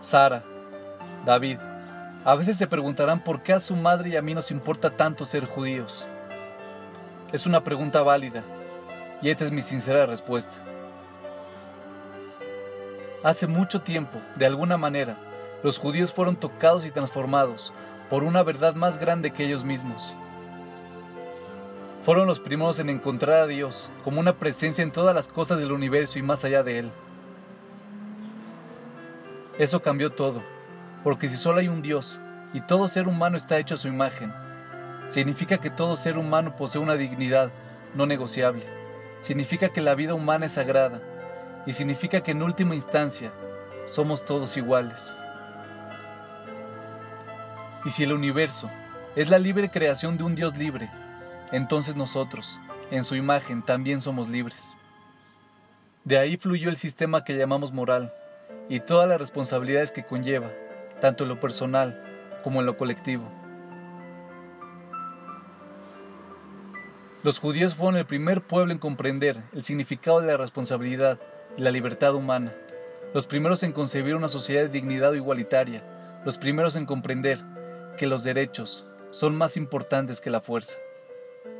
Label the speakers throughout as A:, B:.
A: Sara, David, a veces se preguntarán por qué a su madre y a mí nos importa tanto ser judíos. Es una pregunta válida, y esta es mi sincera respuesta. Hace mucho tiempo, de alguna manera, los judíos fueron tocados y transformados por una verdad más grande que ellos mismos. Fueron los primeros en encontrar a Dios como una presencia en todas las cosas del universo y más allá de él. Eso cambió todo, porque si solo hay un Dios y todo ser humano está hecho a su imagen, significa que todo ser humano posee una dignidad no negociable, significa que la vida humana es sagrada y significa que en última instancia somos todos iguales. Y si el universo es la libre creación de un Dios libre, entonces nosotros, en su imagen, también somos libres. De ahí fluyó el sistema que llamamos moral y todas las responsabilidades que conlleva, tanto en lo personal como en lo colectivo. Los judíos fueron el primer pueblo en comprender el significado de la responsabilidad y la libertad humana, los primeros en concebir una sociedad de dignidad igualitaria, los primeros en comprender que los derechos son más importantes que la fuerza,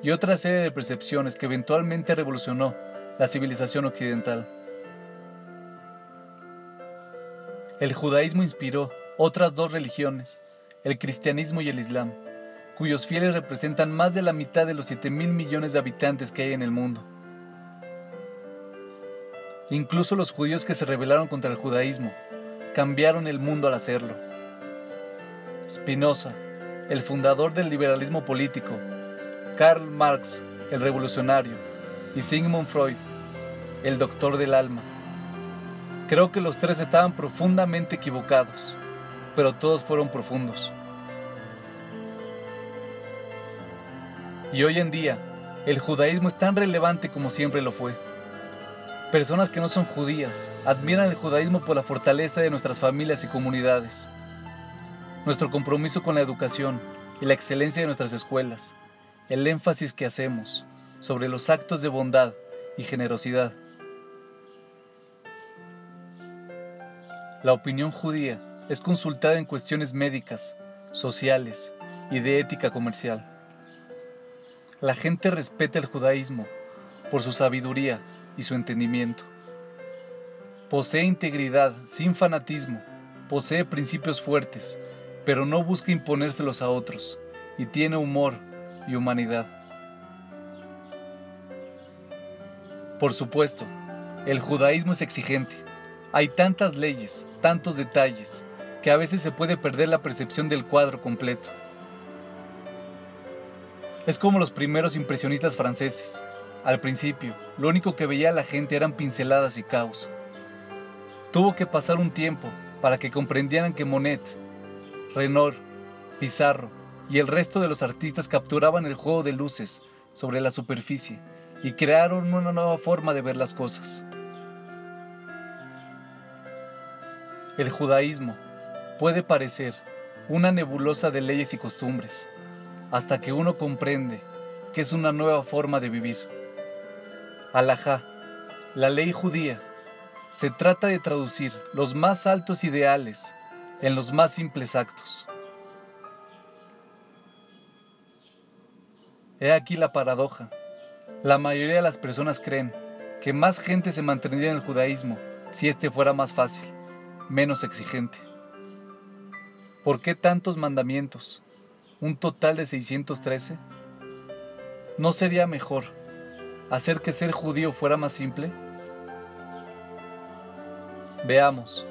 A: y otra serie de percepciones que eventualmente revolucionó la civilización occidental. El judaísmo inspiró otras dos religiones, el cristianismo y el islam, cuyos fieles representan más de la mitad de los 7 mil millones de habitantes que hay en el mundo. Incluso los judíos que se rebelaron contra el judaísmo cambiaron el mundo al hacerlo. Spinoza, el fundador del liberalismo político, Karl Marx, el revolucionario, y Sigmund Freud, el doctor del alma. Creo que los tres estaban profundamente equivocados, pero todos fueron profundos. Y hoy en día, el judaísmo es tan relevante como siempre lo fue. Personas que no son judías admiran el judaísmo por la fortaleza de nuestras familias y comunidades nuestro compromiso con la educación y la excelencia de nuestras escuelas, el énfasis que hacemos sobre los actos de bondad y generosidad. La opinión judía es consultada en cuestiones médicas, sociales y de ética comercial. La gente respeta el judaísmo por su sabiduría y su entendimiento. Posee integridad sin fanatismo, posee principios fuertes pero no busca imponérselos a otros, y tiene humor y humanidad. Por supuesto, el judaísmo es exigente. Hay tantas leyes, tantos detalles, que a veces se puede perder la percepción del cuadro completo. Es como los primeros impresionistas franceses. Al principio, lo único que veía la gente eran pinceladas y caos. Tuvo que pasar un tiempo para que comprendieran que Monet Renoir, Pizarro y el resto de los artistas capturaban el juego de luces sobre la superficie y crearon una nueva forma de ver las cosas. El judaísmo puede parecer una nebulosa de leyes y costumbres, hasta que uno comprende que es una nueva forma de vivir. Alajá, la ley judía, se trata de traducir los más altos ideales en los más simples actos. He aquí la paradoja. La mayoría de las personas creen que más gente se mantendría en el judaísmo si este fuera más fácil, menos exigente. ¿Por qué tantos mandamientos? ¿Un total de 613? ¿No sería mejor hacer que ser judío fuera más simple? Veamos.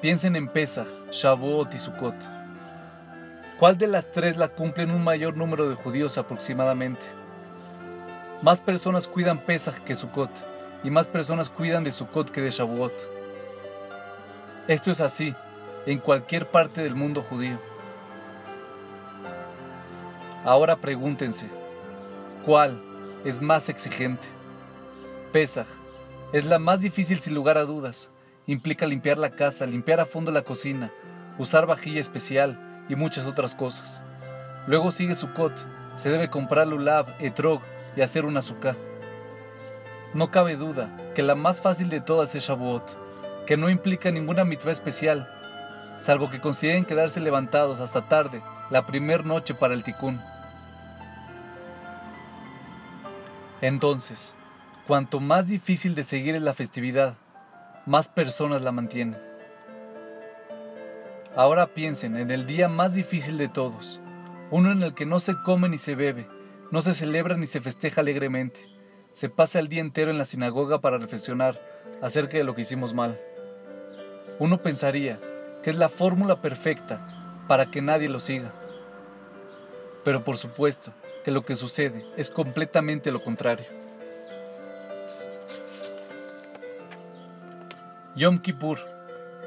A: Piensen en Pesach, Shavuot y Sukkot. ¿Cuál de las tres la cumplen un mayor número de judíos aproximadamente? Más personas cuidan Pesach que Sukkot y más personas cuidan de Sukkot que de Shavuot. Esto es así en cualquier parte del mundo judío. Ahora pregúntense, ¿cuál es más exigente? Pesach es la más difícil sin lugar a dudas Implica limpiar la casa, limpiar a fondo la cocina, usar vajilla especial y muchas otras cosas. Luego sigue Sukkot, se debe comprar lulab, etrog y hacer un azúcar. No cabe duda que la más fácil de todas es Shavuot, que no implica ninguna mitzvah especial, salvo que consideren quedarse levantados hasta tarde, la primer noche para el ticún. Entonces, cuanto más difícil de seguir es la festividad, más personas la mantienen. Ahora piensen en el día más difícil de todos, uno en el que no se come ni se bebe, no se celebra ni se festeja alegremente, se pasa el día entero en la sinagoga para reflexionar acerca de lo que hicimos mal. Uno pensaría que es la fórmula perfecta para que nadie lo siga. Pero por supuesto que lo que sucede es completamente lo contrario. Yom Kippur,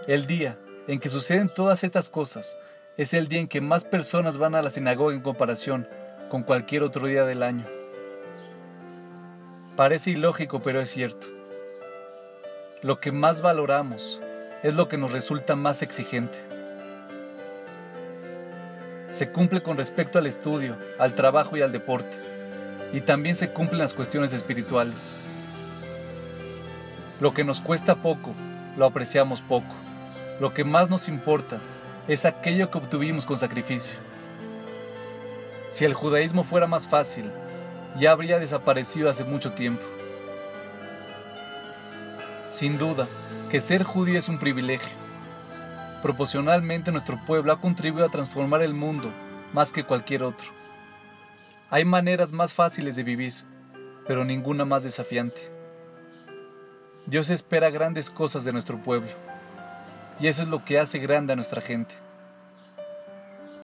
A: el día en que suceden todas estas cosas, es el día en que más personas van a la sinagoga en comparación con cualquier otro día del año. Parece ilógico, pero es cierto. Lo que más valoramos es lo que nos resulta más exigente. Se cumple con respecto al estudio, al trabajo y al deporte, y también se cumplen las cuestiones espirituales. Lo que nos cuesta poco, lo apreciamos poco. Lo que más nos importa es aquello que obtuvimos con sacrificio. Si el judaísmo fuera más fácil, ya habría desaparecido hace mucho tiempo. Sin duda, que ser judío es un privilegio. Proporcionalmente nuestro pueblo ha contribuido a transformar el mundo más que cualquier otro. Hay maneras más fáciles de vivir, pero ninguna más desafiante. Dios espera grandes cosas de nuestro pueblo, y eso es lo que hace grande a nuestra gente.